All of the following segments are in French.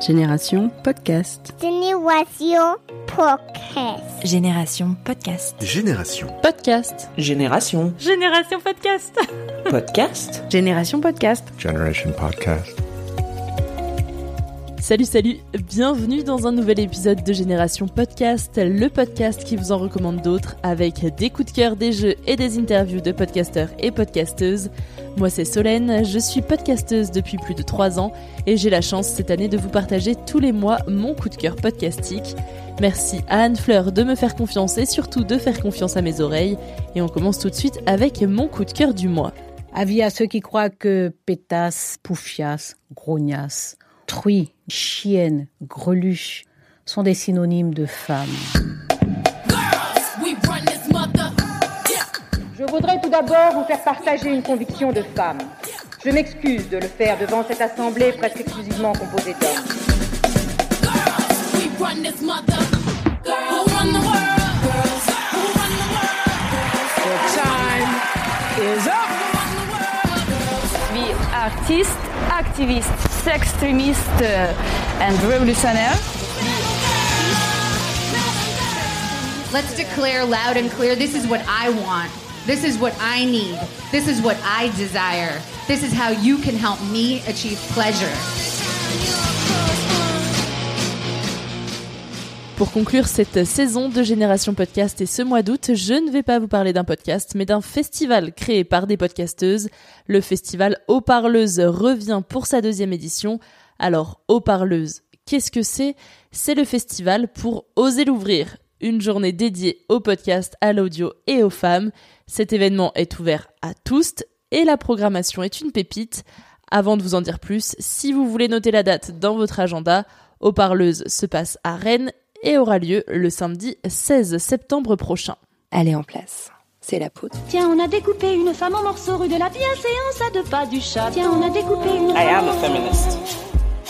Génération Podcast. Génération Podcast. Génération Podcast. Génération. Podcast. Génération. Génération Podcast. Podcast. Génération Podcast. Generation Podcast. Salut, salut, bienvenue dans un nouvel épisode de Génération Podcast, le podcast qui vous en recommande d'autres avec des coups de cœur, des jeux et des interviews de podcasteurs et podcasteuses. Moi c'est Solène, je suis podcasteuse depuis plus de 3 ans et j'ai la chance cette année de vous partager tous les mois mon coup de cœur podcastique. Merci à Anne Fleur de me faire confiance et surtout de faire confiance à mes oreilles. Et on commence tout de suite avec mon coup de cœur du mois. Avis à ceux qui croient que pétasse, poufias, grognasse, truie, chienne, greluche sont des synonymes de femme. Je voudrais tout d'abord vous faire partager une conviction de femme. Je m'excuse de le faire devant cette assemblée presque exclusivement composée d'hommes. Artiest, activist, sextremist uh, and revolutionair. Let's declare loud and clear this is what I want. This is what I need. This is what I desire. This is how you can help me achieve pleasure. Pour conclure cette saison de Génération Podcast et ce mois d'août, je ne vais pas vous parler d'un podcast, mais d'un festival créé par des podcasteuses. Le festival Eau Parleuse revient pour sa deuxième édition. Alors, Eau Parleuse, qu'est-ce que c'est? C'est le festival pour oser l'ouvrir. Une journée dédiée au podcast, à l'audio et aux femmes. Cet événement est ouvert à tous et la programmation est une pépite. Avant de vous en dire plus, si vous voulez noter la date dans votre agenda, Eau Parleuse se passe à Rennes et aura lieu le samedi 16 septembre prochain. Allez en place. C'est la poudre. Tiens, on a découpé une femme en morceaux rue de la bienséance à deux pas du chat. Tiens, on a découpé une I am a feminist.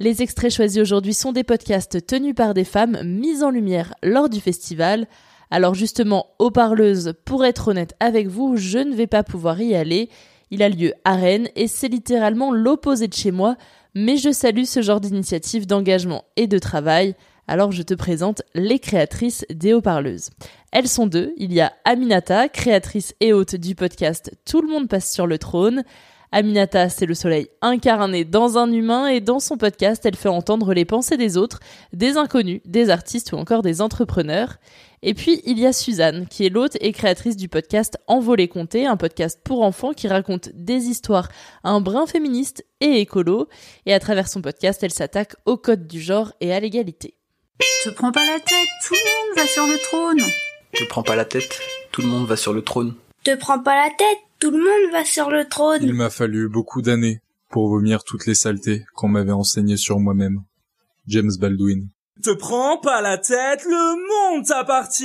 Les extraits choisis aujourd'hui sont des podcasts tenus par des femmes mises en lumière lors du festival. Alors justement, aux parleuses, pour être honnête avec vous, je ne vais pas pouvoir y aller. Il a lieu à Rennes et c'est littéralement l'opposé de chez moi, mais je salue ce genre d'initiative d'engagement et de travail. Alors je te présente les créatrices des haut-parleuses. Elles sont deux. Il y a Aminata, créatrice et hôte du podcast Tout le monde passe sur le trône. Aminata, c'est le soleil incarné dans un humain et dans son podcast, elle fait entendre les pensées des autres, des inconnus, des artistes ou encore des entrepreneurs. Et puis, il y a Suzanne, qui est l'hôte et créatrice du podcast Envolée Comté, un podcast pour enfants qui raconte des histoires un brin féministe et écolo. Et à travers son podcast, elle s'attaque au code du genre et à l'égalité. Te prends pas la tête, tout le monde va sur le trône. Te prends pas la tête, tout le monde va sur le trône. Te prends pas la tête, tout le monde va sur le trône. Il m'a fallu beaucoup d'années pour vomir toutes les saletés qu'on m'avait enseignées sur moi-même. James Baldwin. Te prends pas la tête, le monde t'appartient.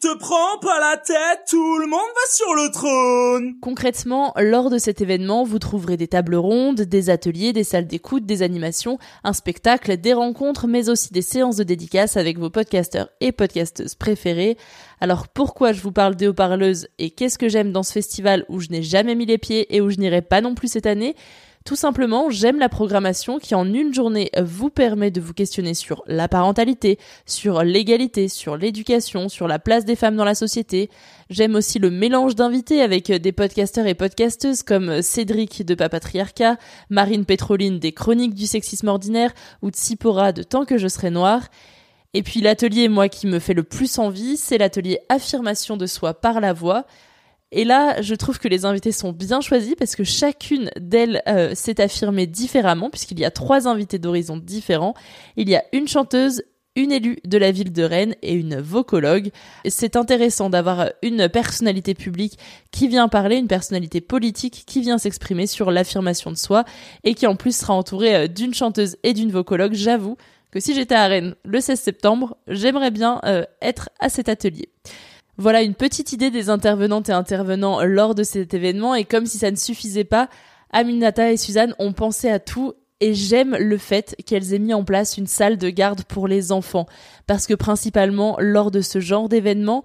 Te prends pas la tête, tout le monde va sur le trône. Concrètement, lors de cet événement, vous trouverez des tables rondes, des ateliers, des salles d'écoute, des animations, un spectacle, des rencontres, mais aussi des séances de dédicaces avec vos podcasteurs et podcasteuses préférés. Alors pourquoi je vous parle des haut-parleuses et qu'est-ce que j'aime dans ce festival où je n'ai jamais mis les pieds et où je n'irai pas non plus cette année? Tout simplement, j'aime la programmation qui en une journée vous permet de vous questionner sur la parentalité, sur l'égalité, sur l'éducation, sur la place des femmes dans la société. J'aime aussi le mélange d'invités avec des podcasteurs et podcasteuses comme Cédric de Papatriarcat, Marine Pétroline des Chroniques du sexisme ordinaire ou Tsipora de Tant que je serai noire. Et puis l'atelier, moi, qui me fait le plus envie, c'est l'atelier affirmation de soi par la voix. Et là, je trouve que les invités sont bien choisis parce que chacune d'elles euh, s'est affirmée différemment, puisqu'il y a trois invités d'horizons différents. Il y a une chanteuse, une élue de la ville de Rennes et une vocologue. C'est intéressant d'avoir une personnalité publique qui vient parler, une personnalité politique qui vient s'exprimer sur l'affirmation de soi et qui en plus sera entourée euh, d'une chanteuse et d'une vocologue. J'avoue que si j'étais à Rennes le 16 septembre, j'aimerais bien euh, être à cet atelier. Voilà une petite idée des intervenantes et intervenants lors de cet événement et comme si ça ne suffisait pas, Aminata et Suzanne ont pensé à tout et j'aime le fait qu'elles aient mis en place une salle de garde pour les enfants parce que principalement lors de ce genre d'événement,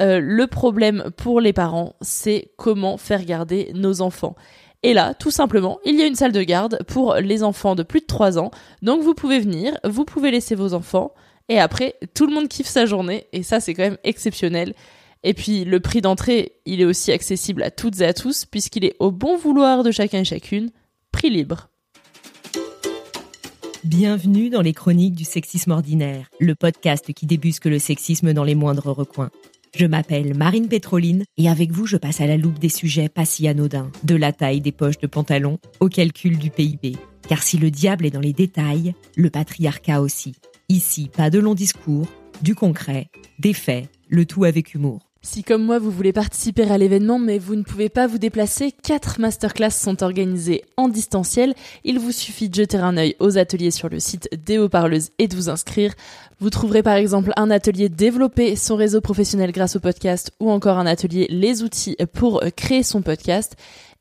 euh, le problème pour les parents, c'est comment faire garder nos enfants. Et là, tout simplement, il y a une salle de garde pour les enfants de plus de 3 ans. Donc vous pouvez venir, vous pouvez laisser vos enfants. Et après, tout le monde kiffe sa journée. Et ça, c'est quand même exceptionnel. Et puis, le prix d'entrée, il est aussi accessible à toutes et à tous, puisqu'il est au bon vouloir de chacun et chacune. Prix libre. Bienvenue dans les chroniques du sexisme ordinaire, le podcast qui débusque le sexisme dans les moindres recoins. Je m'appelle Marine Pétroline et avec vous, je passe à la loupe des sujets pas si anodins, de la taille des poches de pantalon au calcul du PIB. Car si le diable est dans les détails, le patriarcat aussi. Ici, pas de longs discours, du concret, des faits, le tout avec humour. Si comme moi vous voulez participer à l'événement mais vous ne pouvez pas vous déplacer, quatre masterclass sont organisées en distanciel. Il vous suffit de jeter un œil aux ateliers sur le site des haut-parleuses et de vous inscrire. Vous trouverez par exemple un atelier développer son réseau professionnel grâce au podcast ou encore un atelier les outils pour créer son podcast.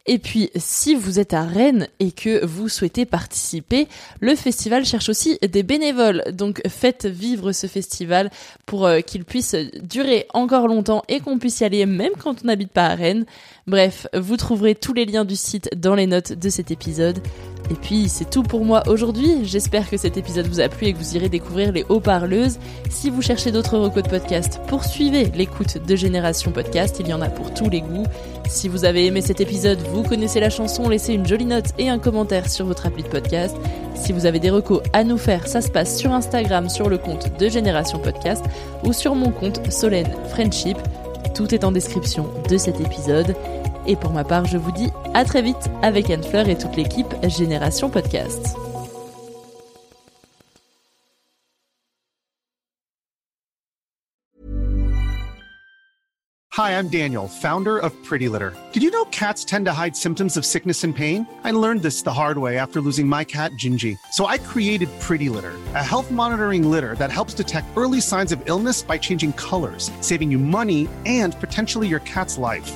Et puis, si vous êtes à Rennes et que vous souhaitez participer, le festival cherche aussi des bénévoles. Donc, faites vivre ce festival pour euh, qu'il puisse durer encore longtemps et qu'on puisse y aller même quand on n'habite pas à Rennes. Bref, vous trouverez tous les liens du site dans les notes de cet épisode. Et puis c'est tout pour moi aujourd'hui. J'espère que cet épisode vous a plu et que vous irez découvrir les haut-parleuses. Si vous cherchez d'autres recos de podcast, poursuivez l'écoute de Génération Podcast. Il y en a pour tous les goûts. Si vous avez aimé cet épisode, vous connaissez la chanson, laissez une jolie note et un commentaire sur votre appli de podcast. Si vous avez des recos à nous faire, ça se passe sur Instagram sur le compte de Génération Podcast ou sur mon compte Solène Friendship. Tout est en description de cet épisode. Et pour ma part, je vous dis à très vite avec Anne Fleur et toute l'équipe Génération Podcast. Hi, I'm Daniel, founder of Pretty Litter. Did you know cats tend to hide symptoms of sickness and pain? I learned this the hard way after losing my cat, Gingy. So I created Pretty Litter, a health monitoring litter that helps detect early signs of illness by changing colors, saving you money and potentially your cat's life.